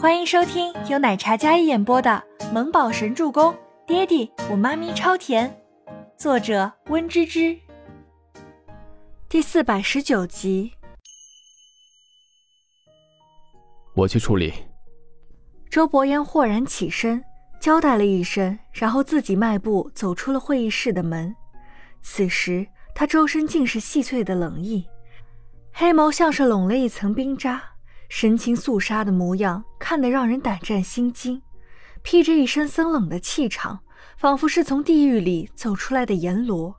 欢迎收听由奶茶嘉一演播的《萌宝神助攻》，爹地我妈咪超甜，作者温芝芝。第四百十九集。我去处理。周伯言豁然起身，交代了一声，然后自己迈步走出了会议室的门。此时他周身尽是细碎的冷意，黑眸像是拢了一层冰渣。神情肃杀的模样，看得让人胆战心惊，披着一身森冷的气场，仿佛是从地狱里走出来的阎罗。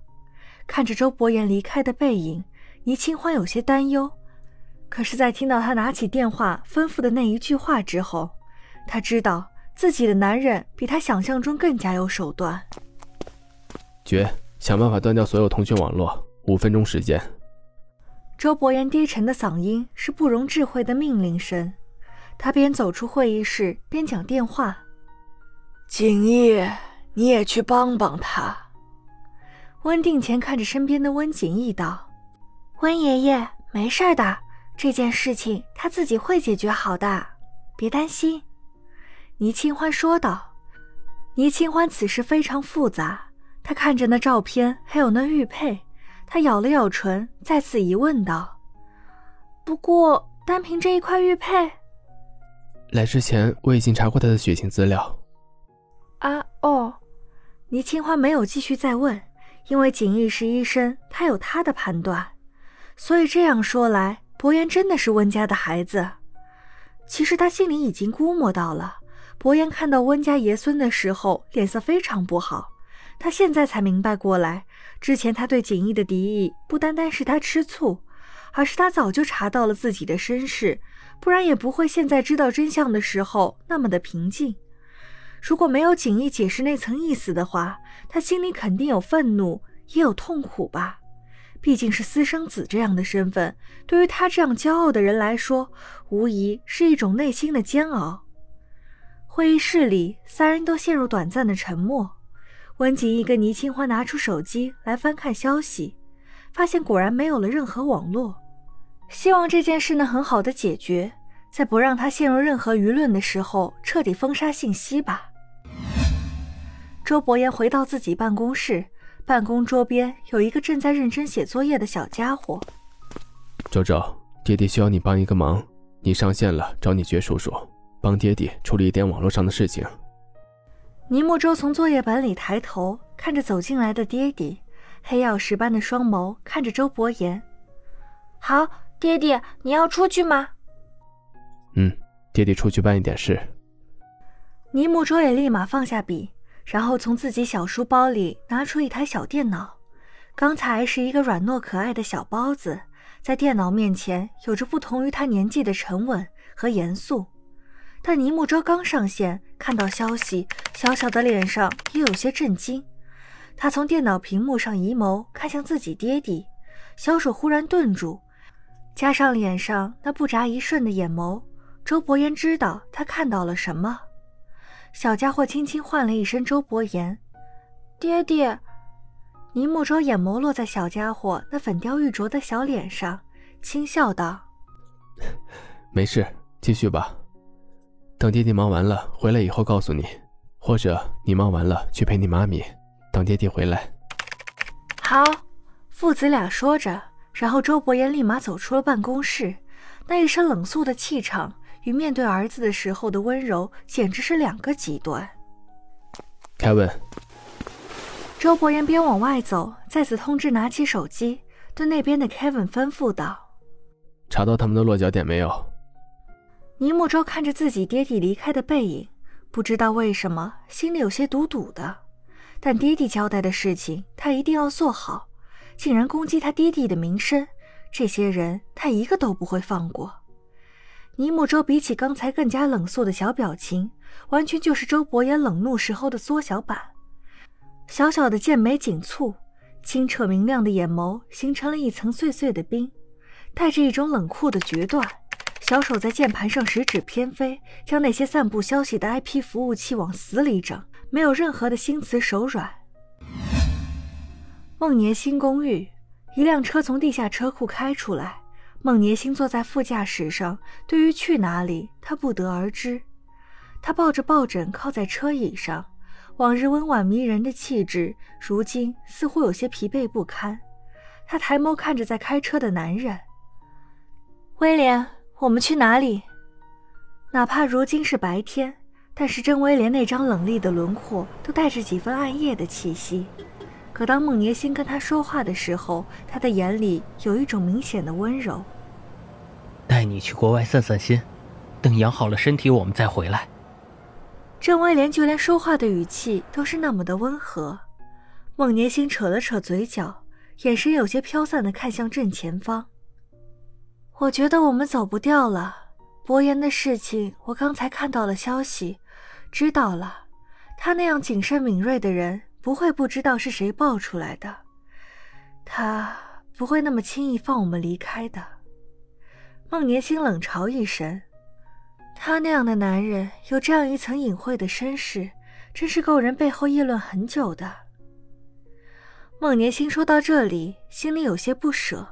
看着周伯言离开的背影，倪清欢有些担忧。可是，在听到他拿起电话吩咐的那一句话之后，他知道自己的男人比他想象中更加有手段。绝，想办法断掉所有通讯网络，五分钟时间。周伯言低沉的嗓音是不容置喙的命令声，他边走出会议室边讲电话：“景逸，你也去帮帮他。”温定前看着身边的温景逸道：“温爷爷，没事的，这件事情他自己会解决好的，别担心。”倪清欢说道。倪清欢此时非常复杂，他看着那照片，还有那玉佩。他咬了咬唇，再次疑问道：“不过，单凭这一块玉佩，来之前我已经查过他的血型资料。”啊哦，倪清欢没有继续再问，因为锦逸是医生，他有他的判断。所以这样说来，伯言真的是温家的孩子。其实他心里已经估摸到了，伯言看到温家爷孙的时候，脸色非常不好。他现在才明白过来，之前他对景逸的敌意不单单是他吃醋，而是他早就查到了自己的身世，不然也不会现在知道真相的时候那么的平静。如果没有景逸解释那层意思的话，他心里肯定有愤怒，也有痛苦吧。毕竟是私生子这样的身份，对于他这样骄傲的人来说，无疑是一种内心的煎熬。会议室里，三人都陷入短暂的沉默。温景逸跟倪清欢拿出手机来翻看消息，发现果然没有了任何网络。希望这件事能很好的解决，在不让他陷入任何舆论的时候，彻底封杀信息吧。周伯言回到自己办公室，办公桌边有一个正在认真写作业的小家伙。周周，爹爹需要你帮一个忙，你上线了，找你绝叔叔帮爹爹处理一点网络上的事情。倪木舟从作业本里抬头看着走进来的爹地，黑曜石般的双眸看着周伯言。好，爹爹，你要出去吗？嗯，爹爹出去办一点事。倪木舟也立马放下笔，然后从自己小书包里拿出一台小电脑。刚才是一个软糯可爱的小包子，在电脑面前有着不同于他年纪的沉稳和严肃。但倪木舟刚上线，看到消息，小小的脸上也有些震惊。他从电脑屏幕上移眸看向自己爹地，小手忽然顿住，加上脸上那不眨一瞬的眼眸，周伯言知道他看到了什么。小家伙轻轻唤了一声周伯言：“爹爹。”倪木舟眼眸落在小家伙那粉雕玉琢的小脸上，轻笑道：“没事，继续吧。”等爹爹忙完了回来以后告诉你，或者你忙完了去陪你妈咪，等爹爹回来。好，父子俩说着，然后周伯言立马走出了办公室，那一身冷肃的气场与面对儿子的时候的温柔简直是两个极端。凯文，周伯言边往外走，再次通知拿起手机，对那边的 Kevin 吩咐道：“查到他们的落脚点没有？”倪木舟看着自己爹地离开的背影，不知道为什么心里有些堵堵的。但爹地交代的事情，他一定要做好。竟然攻击他爹地的名声，这些人他一个都不会放过。倪木舟比起刚才更加冷肃的小表情，完全就是周伯言冷怒时候的缩小版。小小的剑眉紧蹙，清澈明亮的眼眸形成了一层碎碎的冰，带着一种冷酷的决断。小手在键盘上十指偏飞，将那些散布消息的 IP 服务器往死里整，没有任何的心慈手软。孟年新公寓，一辆车从地下车库开出来，孟年新坐在副驾驶上，对于去哪里，他不得而知。他抱着抱枕靠在车椅上，往日温婉迷人的气质，如今似乎有些疲惫不堪。他抬眸看着在开车的男人，威廉，我们去哪里？哪怕如今是白天，但是真威廉那张冷厉的轮廓都带着几分暗夜的气息。可当孟年星跟他说话的时候，他的眼里有一种明显的温柔。带你去国外散散心，等养好了身体，我们再回来。郑威廉就连说话的语气都是那么的温和。孟年星扯了扯嘴角，眼神有些飘散的看向正前方。我觉得我们走不掉了。伯言的事情，我刚才看到了消息，知道了。他那样谨慎敏锐的人。不会不知道是谁爆出来的，他不会那么轻易放我们离开的。孟年星冷嘲一声，他那样的男人有这样一层隐晦的身世，真是够人背后议论很久的。孟年星说到这里，心里有些不舍，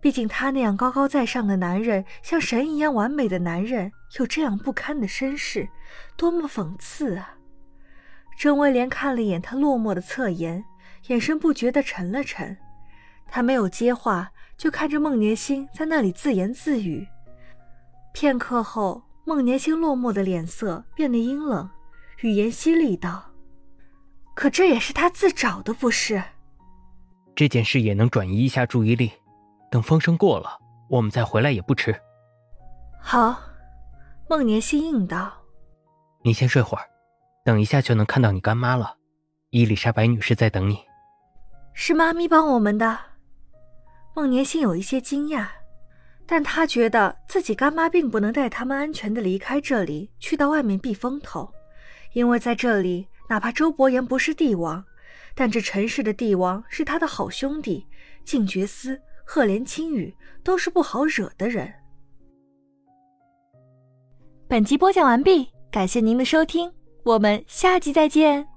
毕竟他那样高高在上的男人，像神一样完美的男人，有这样不堪的身世，多么讽刺啊！郑威廉看了眼他落寞的侧颜，眼神不觉地沉了沉。他没有接话，就看着孟年星在那里自言自语。片刻后，孟年星落寞的脸色变得阴冷，语言犀利道：“可这也是他自找的，不是？这件事也能转移一下注意力，等风声过了，我们再回来也不迟。”好，孟年心应道：“你先睡会儿。”等一下就能看到你干妈了，伊丽莎白女士在等你。是妈咪帮我们的。孟年心有一些惊讶，但他觉得自己干妈并不能带他们安全的离开这里，去到外面避风头，因为在这里，哪怕周伯言不是帝王，但这尘世的帝王是他的好兄弟，静觉司、赫连青羽都是不好惹的人。本集播讲完毕，感谢您的收听。我们下集再见。